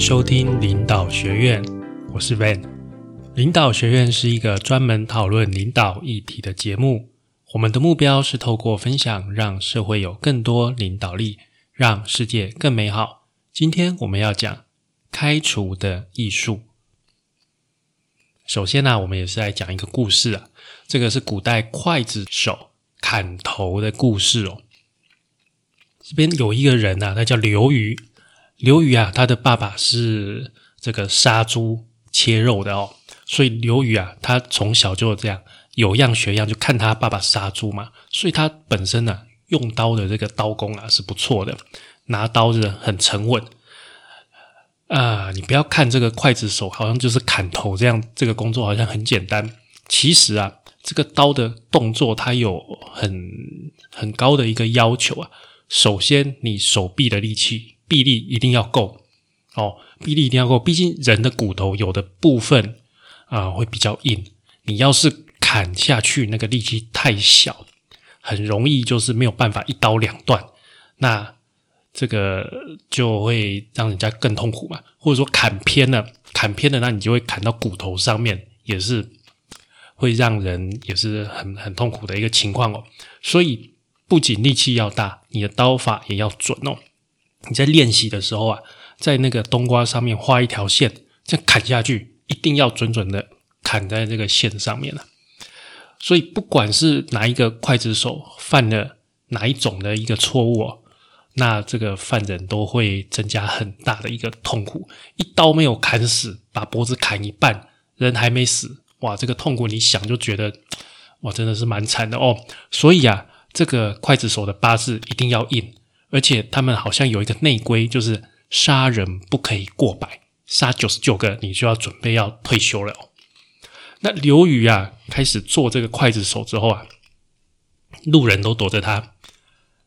收听领导学院，我是 Van。领导学院是一个专门讨论领导议题的节目。我们的目标是透过分享，让社会有更多领导力，让世界更美好。今天我们要讲开除的艺术。首先呢，我们也是来讲一个故事啊。这个是古代刽子手砍头的故事哦。这边有一个人呐，他叫刘瑜。刘瑜啊，他的爸爸是这个杀猪切肉的哦，所以刘瑜啊，他从小就这样有样学样，就看他爸爸杀猪嘛，所以他本身呢，用刀的这个刀工啊是不错的，拿刀子很沉稳啊。你不要看这个刽子手，好像就是砍头这样，这个工作好像很简单，其实啊，这个刀的动作它有很很高的一个要求啊。首先，你手臂的力气。臂力一定要够哦，臂力一定要够。毕竟人的骨头有的部分啊会比较硬，你要是砍下去，那个力气太小，很容易就是没有办法一刀两断。那这个就会让人家更痛苦嘛。或者说砍偏了，砍偏了，那你就会砍到骨头上面，也是会让人也是很很痛苦的一个情况哦。所以不仅力气要大，你的刀法也要准哦。你在练习的时候啊，在那个冬瓜上面画一条线，这样砍下去，一定要准准的砍在这个线上面了。所以，不管是哪一个刽子手犯了哪一种的一个错误哦，那这个犯人都会增加很大的一个痛苦。一刀没有砍死，把脖子砍一半，人还没死，哇，这个痛苦你想就觉得，哇，真的是蛮惨的哦。所以啊，这个刽子手的八字一定要硬。而且他们好像有一个内规，就是杀人不可以过百，杀九十九个你就要准备要退休了。那刘宇啊，开始做这个刽子手之后啊，路人都躲着他，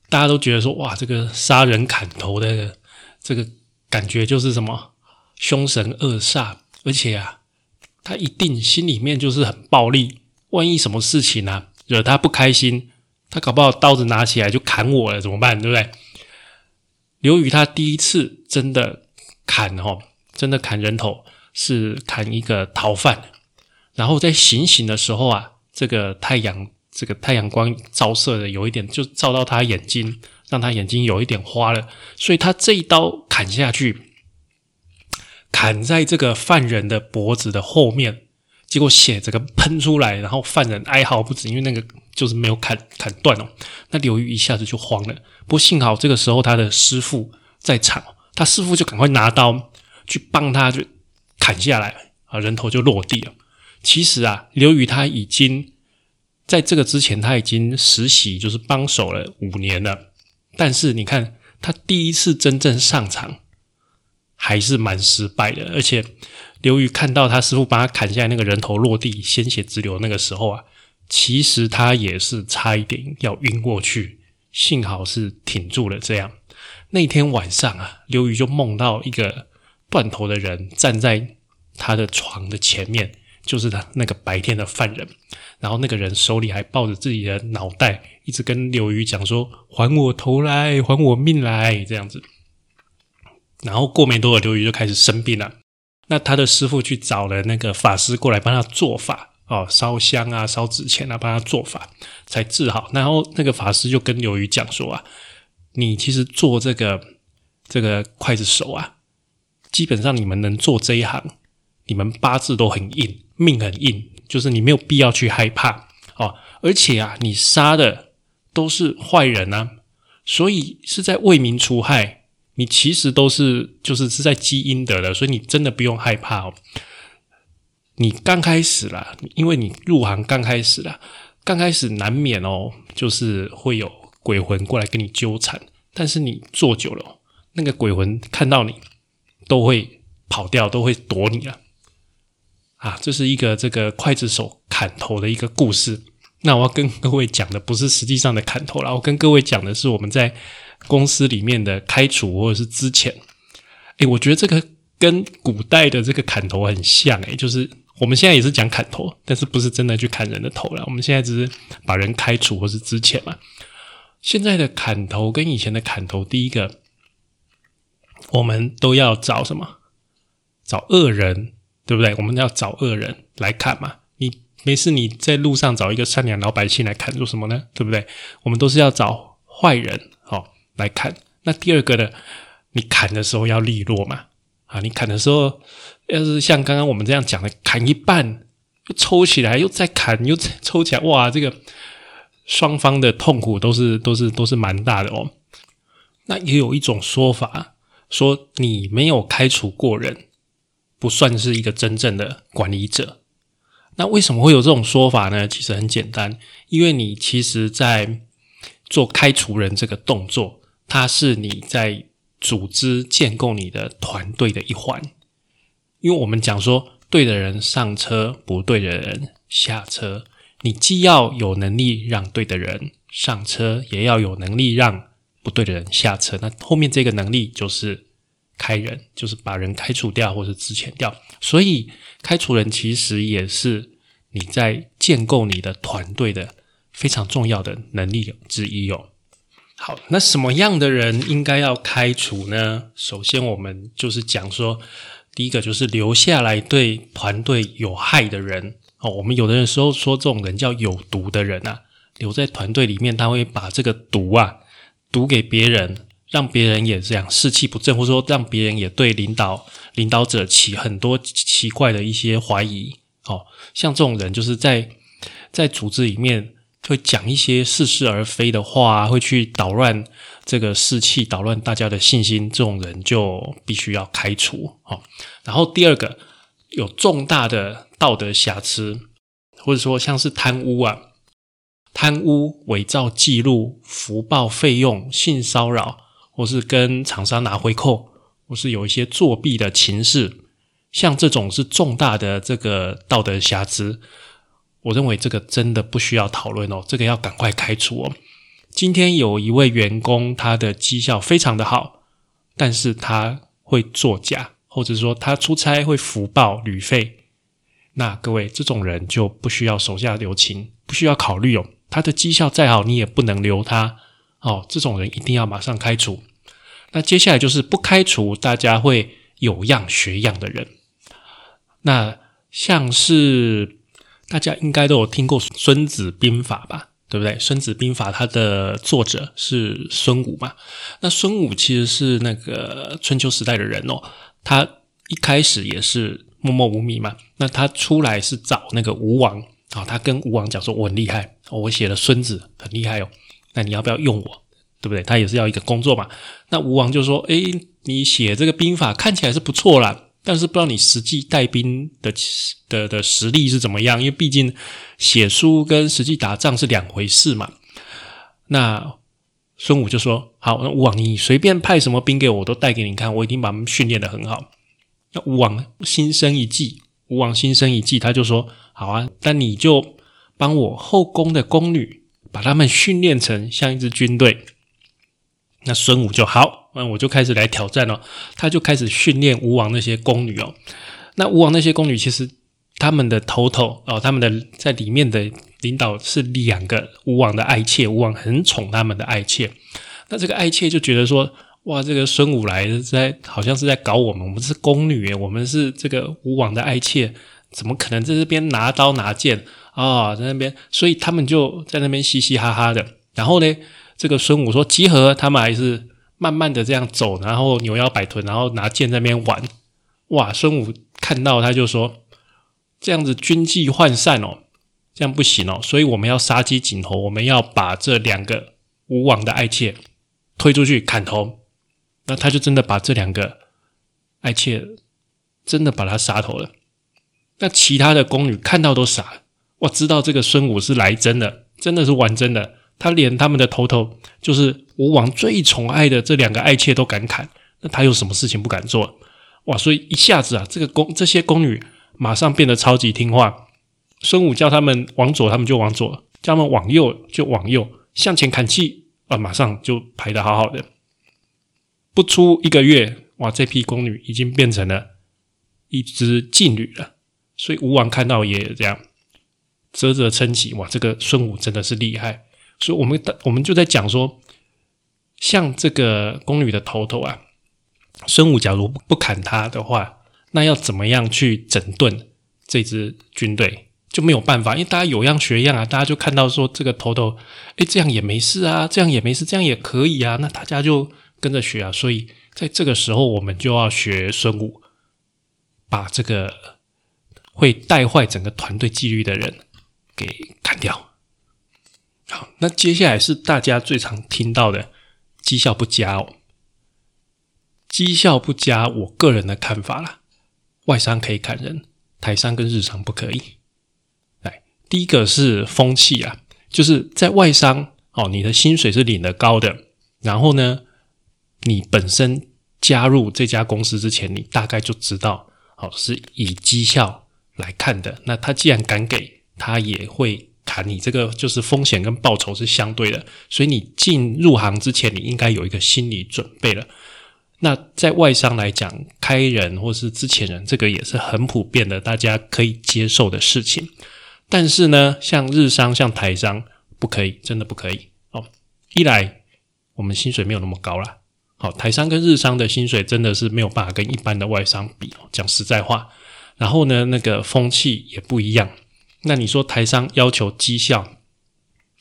大家都觉得说，哇，这个杀人砍头的这个感觉就是什么凶神恶煞，而且啊，他一定心里面就是很暴力，万一什么事情呢惹他不开心，他搞不好刀子拿起来就砍我了，怎么办？对不对？刘宇他第一次真的砍哦，真的砍人头是砍一个逃犯，然后在行刑的时候啊，这个太阳这个太阳光照射的有一点，就照到他眼睛，让他眼睛有一点花了，所以他这一刀砍下去，砍在这个犯人的脖子的后面。结果血这个喷出来，然后犯人哀嚎不止，因为那个就是没有砍砍断哦。那刘玉一下子就慌了，不过幸好这个时候他的师傅在场，他师傅就赶快拿刀去帮他就砍下来啊，人头就落地了。其实啊，刘宇他已经在这个之前他已经实习就是帮手了五年了，但是你看他第一次真正上场还是蛮失败的，而且。刘宇看到他师傅把他砍下来那个人头落地，鲜血直流那个时候啊，其实他也是差一点要晕过去，幸好是挺住了。这样那天晚上啊，刘宇就梦到一个断头的人站在他的床的前面，就是他那个白天的犯人，然后那个人手里还抱着自己的脑袋，一直跟刘宇讲说：“还我头来，还我命来。”这样子。然后过没多久，刘宇就开始生病了。那他的师傅去找了那个法师过来帮他做法哦，烧香啊，烧纸钱啊，帮他做法才治好。然后那个法师就跟刘瑜讲说啊，你其实做这个这个刽子手啊，基本上你们能做这一行，你们八字都很硬，命很硬，就是你没有必要去害怕哦。而且啊，你杀的都是坏人啊，所以是在为民除害。你其实都是就是是在积阴德的，所以你真的不用害怕哦。你刚开始啦，因为你入行刚开始啦，刚开始难免哦，就是会有鬼魂过来跟你纠缠。但是你做久了，那个鬼魂看到你都会跑掉，都会躲你了。啊，这是一个这个刽子手砍头的一个故事。那我要跟各位讲的不是实际上的砍头了，我跟各位讲的是我们在。公司里面的开除或者是之前，诶，我觉得这个跟古代的这个砍头很像诶，就是我们现在也是讲砍头，但是不是真的去砍人的头了，我们现在只是把人开除或是之前嘛。现在的砍头跟以前的砍头，第一个我们都要找什么？找恶人，对不对？我们要找恶人来砍嘛。你没事，你在路上找一个善良老百姓来砍做什么呢？对不对？我们都是要找坏人哦来砍。那第二个呢，你砍的时候要利落嘛。啊，你砍的时候，要是像刚刚我们这样讲的，砍一半又抽起来，又再砍，又抽起来，哇，这个双方的痛苦都是都是都是蛮大的哦。那也有一种说法，说你没有开除过人，不算是一个真正的管理者。那为什么会有这种说法呢？其实很简单，因为你其实在做开除人这个动作，它是你在。组织建构你的团队的一环，因为我们讲说，对的人上车，不对的人下车。你既要有能力让对的人上车，也要有能力让不对的人下车。那后面这个能力就是开人，就是把人开除掉或者之前掉。所以开除人其实也是你在建构你的团队的非常重要的能力之一哦。好，那什么样的人应该要开除呢？首先，我们就是讲说，第一个就是留下来对团队有害的人哦。我们有的人时候说这种人叫有毒的人啊，留在团队里面，他会把这个毒啊毒给别人，让别人也这样士气不振，或者说让别人也对领导领导者起很多奇怪的一些怀疑。哦，像这种人就是在在组织里面。会讲一些似是而非的话，会去捣乱这个士气，捣乱大家的信心，这种人就必须要开除。哦，然后第二个有重大的道德瑕疵，或者说像是贪污啊、贪污、伪造记录、福报费用、性骚扰，或是跟厂商拿回扣，或是有一些作弊的情事，像这种是重大的这个道德瑕疵。我认为这个真的不需要讨论哦，这个要赶快开除哦。今天有一位员工，他的绩效非常的好，但是他会作假，或者说他出差会福报旅费。那各位这种人就不需要手下留情，不需要考虑哦。他的绩效再好，你也不能留他哦。这种人一定要马上开除。那接下来就是不开除，大家会有样学样的人。那像是。大家应该都有听过《孙子兵法》吧，对不对？《孙子兵法》它的作者是孙武嘛？那孙武其实是那个春秋时代的人哦，他一开始也是默默无名嘛。那他出来是找那个吴王啊，他跟吴王讲说：“我很厉害，我写了《孙子》很厉害哦，那你要不要用我？对不对？”他也是要一个工作嘛。那吴王就说：“诶，你写这个兵法看起来是不错啦。”但是不知道你实际带兵的的的实力是怎么样，因为毕竟写书跟实际打仗是两回事嘛。那孙武就说：“好，那吴王你随便派什么兵给我，我都带给你看，我已经把他们训练的很好。”那吴王心生一计，吴王心生一计，他就说：“好啊，那你就帮我后宫的宫女，把他们训练成像一支军队。”那孙武就好，那我就开始来挑战了。他就开始训练吴王那些宫女哦。那吴王那些宫女其实他们的头头哦，他们的在里面的领导是两个吴王的爱妾，吴王很宠他们的爱妾。那这个爱妾就觉得说，哇，这个孙武来在好像是在搞我们，我们是宫女，我们是这个吴王的爱妾，怎么可能在这边拿刀拿剑啊？在那边，所以他们就在那边嘻嘻哈哈的。然后呢？这个孙武说集合，他们还是慢慢的这样走，然后扭腰摆臀，然后拿剑在那边玩。哇！孙武看到他就说：“这样子军纪涣散哦，这样不行哦，所以我们要杀鸡儆猴，我们要把这两个吴王的爱妾推出去砍头。”那他就真的把这两个爱妾真的把他杀头了。那其他的宫女看到都傻了，哇！知道这个孙武是来真的，真的是玩真的。他连他们的头头，就是吴王最宠爱的这两个爱妾都敢砍，那他有什么事情不敢做？哇！所以一下子啊，这个宫这些宫女马上变得超级听话。孙武叫他们往左，他们就往左；叫他们往右，就往右。向前砍气啊，马上就排的好好的。不出一个月，哇！这批宫女已经变成了一支劲旅了。所以吴王看到也这样啧啧称奇，哇！这个孙武真的是厉害。所以，我们我们就在讲说，像这个宫女的头头啊，孙武假如不砍他的话，那要怎么样去整顿这支军队？就没有办法，因为大家有样学样啊，大家就看到说这个头头，哎，这样也没事啊，这样也没事，这样也可以啊，那大家就跟着学啊。所以在这个时候，我们就要学孙武，把这个会带坏整个团队纪律的人给砍掉。好，那接下来是大家最常听到的绩效不佳哦。绩效不佳，我个人的看法啦，外商可以砍人，台商跟日商不可以。来，第一个是风气啊，就是在外商哦，你的薪水是领得高的，然后呢，你本身加入这家公司之前，你大概就知道，哦，是以绩效来看的。那他既然敢给，他也会。砍你这个就是风险跟报酬是相对的，所以你进入行之前，你应该有一个心理准备了。那在外商来讲，开人或是之前人，这个也是很普遍的，大家可以接受的事情。但是呢，像日商、像台商，不可以，真的不可以哦。一来，我们薪水没有那么高啦。好，台商跟日商的薪水真的是没有办法跟一般的外商比。讲实在话，然后呢，那个风气也不一样。那你说台商要求绩效，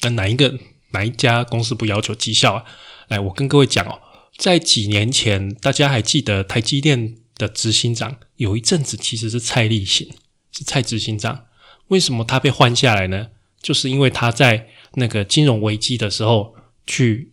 那哪一个哪一家公司不要求绩效啊？来，我跟各位讲哦，在几年前，大家还记得台积电的执行长有一阵子其实是蔡立行，是蔡执行长。为什么他被换下来呢？就是因为他在那个金融危机的时候去，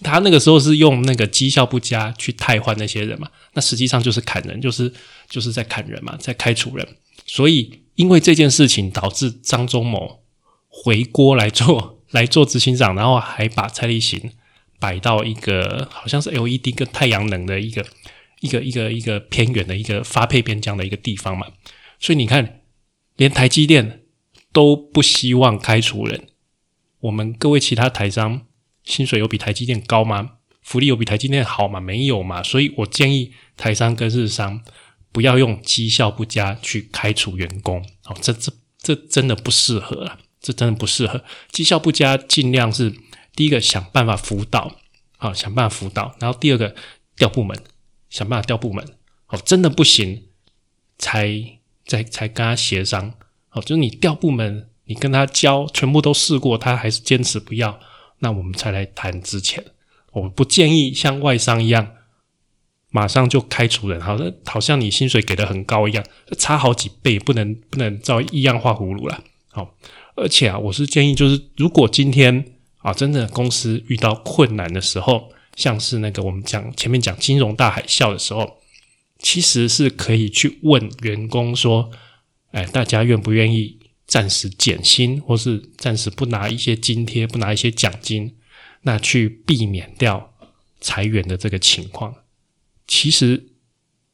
他那个时候是用那个绩效不佳去汰换那些人嘛，那实际上就是砍人，就是就是在砍人嘛，在开除人，所以。因为这件事情导致张忠谋回锅来做 来做执行长，然后还把蔡立行摆到一个好像是 LED 跟太阳能的一个一个一个一个偏远的一个发配边疆的一个地方嘛，所以你看，连台积电都不希望开除人。我们各位其他台商薪水有比台积电高吗？福利有比台积电好吗？没有嘛。所以我建议台商跟日商。不要用绩效不佳去开除员工，哦，这这这真的不适合啊，这真的不适合。绩效不佳，尽量是第一个想办法辅导，好想办法辅导，然后第二个调部门，想办法调部门，好真的不行，才才才跟他协商，好就是你调部门，你跟他交，全部都试过，他还是坚持不要，那我们才来谈之前，我不建议像外商一样。马上就开除人，好像好像你薪水给的很高一样，差好几倍，不能不能照一样画葫芦了。好，而且啊，我是建议，就是如果今天啊，真的公司遇到困难的时候，像是那个我们讲前面讲金融大海啸的时候，其实是可以去问员工说，哎，大家愿不愿意暂时减薪，或是暂时不拿一些津贴，不拿一些奖金，那去避免掉裁员的这个情况。其实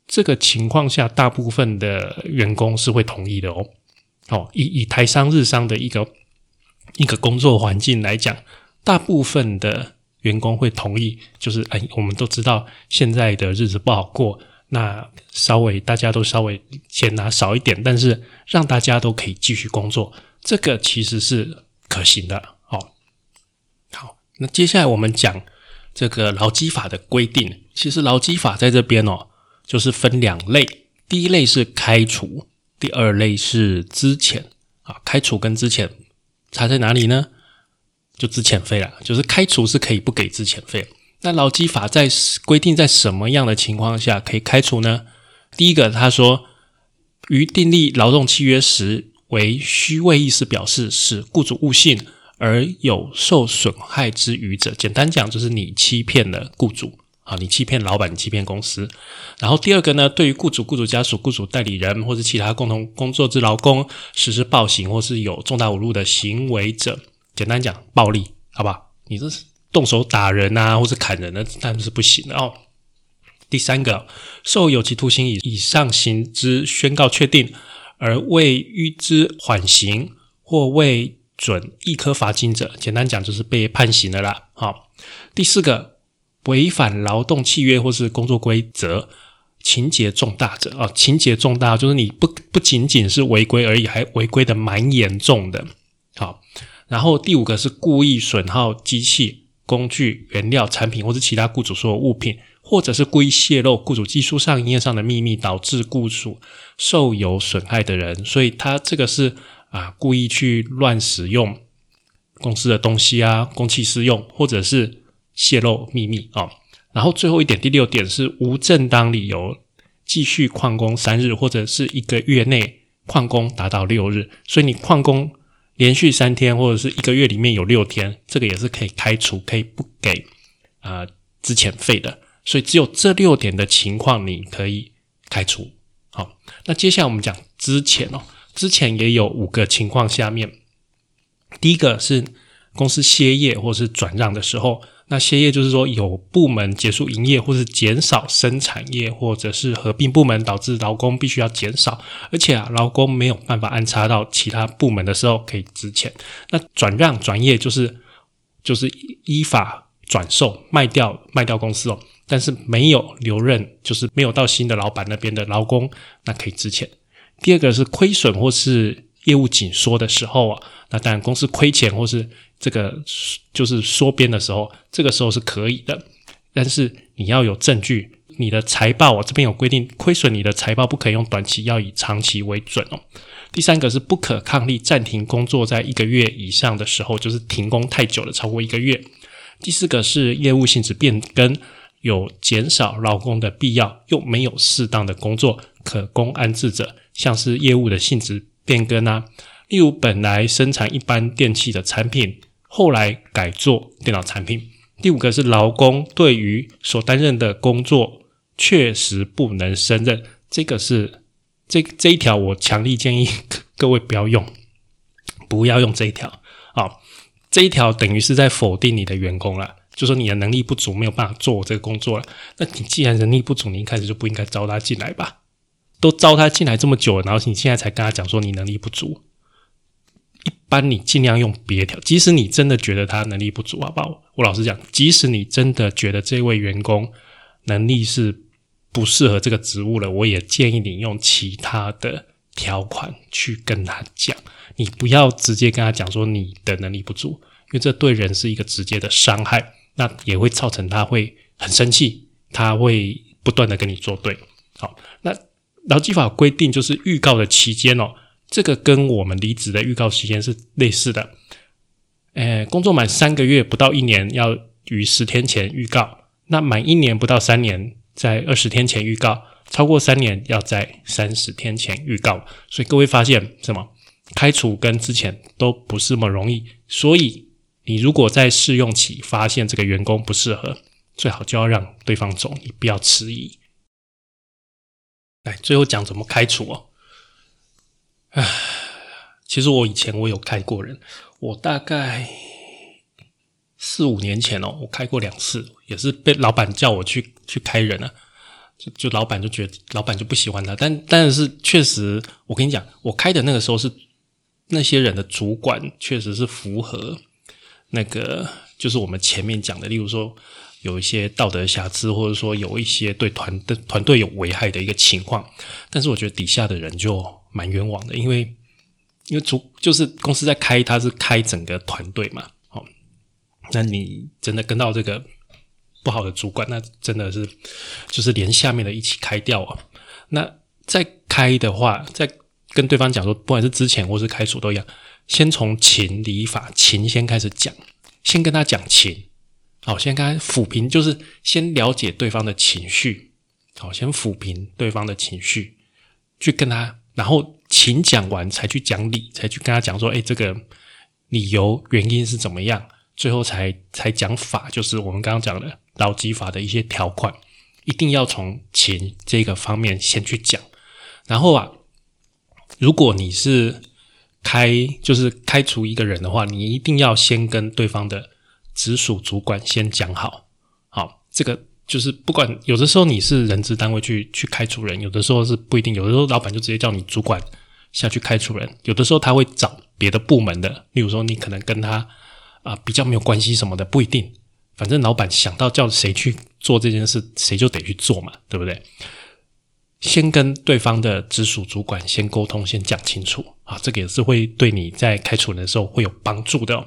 这个情况下，大部分的员工是会同意的哦。哦，以以台商日商的一个一个工作环境来讲，大部分的员工会同意。就是哎，我们都知道现在的日子不好过，那稍微大家都稍微钱拿少一点，但是让大家都可以继续工作，这个其实是可行的。哦，好，那接下来我们讲。这个劳基法的规定，其实劳基法在这边哦，就是分两类。第一类是开除，第二类是资遣啊。开除跟资遣差在哪里呢？就资遣费了，就是开除是可以不给资遣费。那劳基法在规定在什么样的情况下可以开除呢？第一个，他说于订立劳动契约时为虚伪意思表示，使雇主误信。而有受损害之余者，简单讲就是你欺骗了雇主啊，你欺骗老板，你欺骗公司。然后第二个呢，对于雇主、雇主家属、雇主代理人或者其他共同工作之劳工实施暴行或是有重大侮辱的行为者，简单讲暴力，好吧？你这是动手打人啊，或者砍人呢，那是不行的哦。第三个，受有期徒刑以以上刑之宣告确定，而未予之缓刑或未。准一颗罚金者，简单讲就是被判刑的啦。好，第四个，违反劳动契约或是工作规则，情节重大者啊，情节重大就是你不不仅仅是违规而已，还违规的蛮严重的。好，然后第五个是故意损耗机器、工具、原料、产品或是其他雇主所有物品，或者是故意泄露雇主技术上、营业上的秘密，导致雇主受有损害的人。所以他这个是啊，故意去乱使用公司的东西啊，公器私用，或者是泄露秘密啊。然后最后一点，第六点是无正当理由继续旷工三日，或者是一个月内旷工达到六日。所以你旷工连续三天，或者是一个月里面有六天，这个也是可以开除，可以不给啊资遣费的。所以只有这六点的情况，你可以开除。好，那接下来我们讲之前哦，之前也有五个情况，下面第一个是公司歇业或是转让的时候。那歇业就是说有部门结束营业，或是减少生产业，或者是合并部门导致劳工必须要减少，而且啊劳工没有办法安插到其他部门的时候可以支钱。那转让转业就是就是依法转售卖掉卖掉公司哦，但是没有留任，就是没有到新的老板那边的劳工，那可以支钱。第二个是亏损或是业务紧缩的时候啊，那当然公司亏钱或是。这个就是缩编的时候，这个时候是可以的，但是你要有证据。你的财报，我这边有规定，亏损你的财报不可以用短期，要以长期为准哦。第三个是不可抗力暂停工作在一个月以上的时候，就是停工太久了，超过一个月。第四个是业务性质变更，有减少劳工的必要，又没有适当的工作可供安置者，像是业务的性质变更啊，例如本来生产一般电器的产品。后来改做电脑产品。第五个是劳工对于所担任的工作确实不能胜任，这个是这这一条，我强力建议 各位不要用，不要用这一条啊！这一条等于是在否定你的员工了，就说你的能力不足，没有办法做这个工作了。那你既然能力不足，你一开始就不应该招他进来吧？都招他进来这么久了，然后你现在才跟他讲说你能力不足。一般你尽量用别条，即使你真的觉得他能力不足，好不好？我老实讲，即使你真的觉得这位员工能力是不适合这个职务了，我也建议你用其他的条款去跟他讲，你不要直接跟他讲说你的能力不足，因为这对人是一个直接的伤害，那也会造成他会很生气，他会不断的跟你作对。好，那劳基法规定就是预告的期间哦。这个跟我们离职的预告时间是类似的，诶，工作满三个月不到一年要于十天前预告，那满一年不到三年在二十天前预告，超过三年要在三十天前预告。所以各位发现什么？开除跟之前都不是那么容易。所以你如果在试用期发现这个员工不适合，最好就要让对方走，你不要迟疑。来，最后讲怎么开除哦。唉，其实我以前我有开过人，我大概四五年前哦，我开过两次，也是被老板叫我去去开人啊，就就老板就觉得老板就不喜欢他，但但是确实，我跟你讲，我开的那个时候是那些人的主管确实是符合那个，就是我们前面讲的，例如说有一些道德瑕疵，或者说有一些对团的团队有危害的一个情况，但是我觉得底下的人就。蛮冤枉的，因为因为主就是公司在开，他是开整个团队嘛，哦，那你真的跟到这个不好的主管，那真的是就是连下面的一起开掉啊。那再开的话，再跟对方讲说，不管是之前或是开除都一样，先从情理法情先开始讲，先跟他讲情，好，先跟他抚平，就是先了解对方的情绪，好，先抚平对方的情绪，去跟他。然后情讲完才去讲理，才去跟他讲说，哎，这个理由原因是怎么样？最后才才讲法，就是我们刚刚讲的劳基法的一些条款，一定要从情这个方面先去讲。然后啊，如果你是开就是开除一个人的话，你一定要先跟对方的直属主管先讲好，好这个。就是不管有的时候你是人资单位去去开除人，有的时候是不一定，有的时候老板就直接叫你主管下去开除人，有的时候他会找别的部门的，例如说你可能跟他啊比较没有关系什么的，不一定，反正老板想到叫谁去做这件事，谁就得去做嘛，对不对？先跟对方的直属主管先沟通，先讲清楚啊，这个也是会对你在开除人的时候会有帮助的。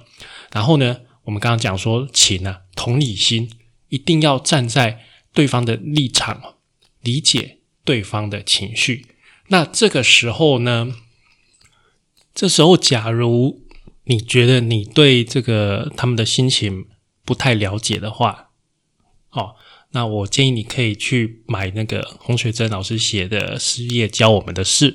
然后呢，我们刚刚讲说情啊，同理心。一定要站在对方的立场，理解对方的情绪。那这个时候呢？这时候，假如你觉得你对这个他们的心情不太了解的话，哦，那我建议你可以去买那个洪学珍老师写的《失业教我们的事》，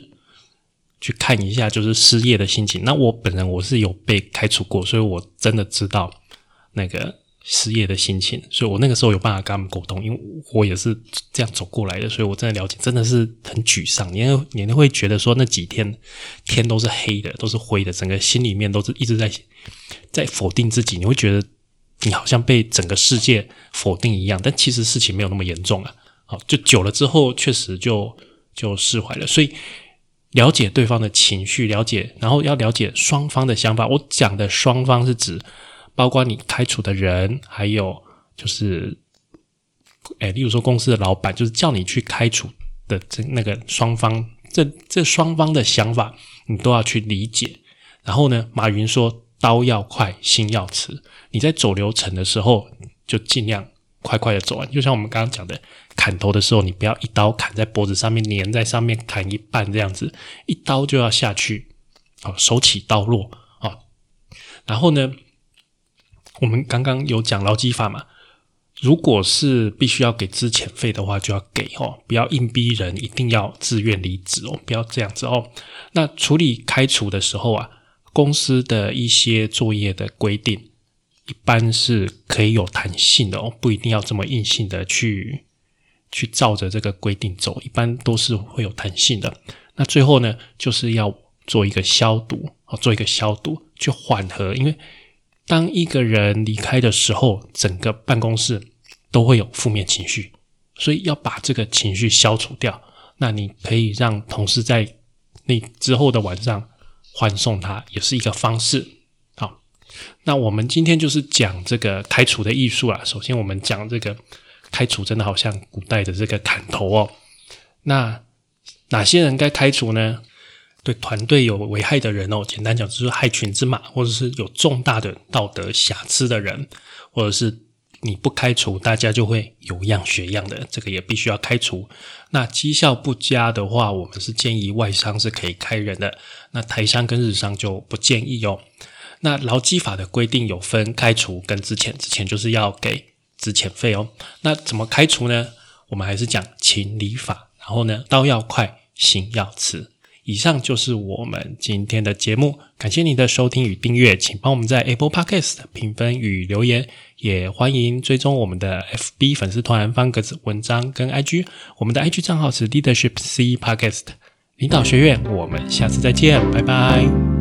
去看一下，就是失业的心情。那我本人我是有被开除过，所以我真的知道那个。失业的心情，所以我那个时候有办法跟他们沟通，因为我也是这样走过来的，所以我真的了解，真的是很沮丧。你你会觉得说那几天天都是黑的，都是灰的，整个心里面都是一直在在否定自己。你会觉得你好像被整个世界否定一样，但其实事情没有那么严重啊。好，就久了之后，确实就就释怀了。所以了解对方的情绪，了解，然后要了解双方的想法。我讲的双方是指。包括你开除的人，还有就是，哎，例如说公司的老板，就是叫你去开除的这那个双方，这这双方的想法，你都要去理解。然后呢，马云说：“刀要快，心要迟。”你在走流程的时候，就尽量快快的走完。就像我们刚刚讲的，砍头的时候，你不要一刀砍在脖子上面，粘在上面，砍一半这样子，一刀就要下去，啊，手起刀落啊。然后呢？我们刚刚有讲劳基法嘛？如果是必须要给资遣费的话，就要给哦，不要硬逼人一定要自愿离职哦，不要这样子哦。那处理开除的时候啊，公司的一些作业的规定，一般是可以有弹性的哦，不一定要这么硬性的去去照着这个规定走，一般都是会有弹性的。那最后呢，就是要做一个消毒哦，做一个消毒去缓和，因为。当一个人离开的时候，整个办公室都会有负面情绪，所以要把这个情绪消除掉。那你可以让同事在那之后的晚上欢送他，也是一个方式。好，那我们今天就是讲这个开除的艺术啊。首先，我们讲这个开除，真的好像古代的这个砍头哦。那哪些人该开除呢？对团队有危害的人哦，简单讲就是害群之马，或者是有重大的道德瑕疵的人，或者是你不开除，大家就会有样学样的，这个也必须要开除。那绩效不佳的话，我们是建议外商是可以开人的，那台商跟日商就不建议哦。那劳基法的规定有分开除跟之前，之前就是要给资遣费哦。那怎么开除呢？我们还是讲情理法，然后呢，刀要快，心要迟。以上就是我们今天的节目，感谢您的收听与订阅，请帮我们在 Apple Podcast 评分与留言，也欢迎追踪我们的 FB 粉丝团方格子文章跟 IG，我们的 IG 账号是 Leadership C Podcast 领导学院，我们下次再见，拜拜。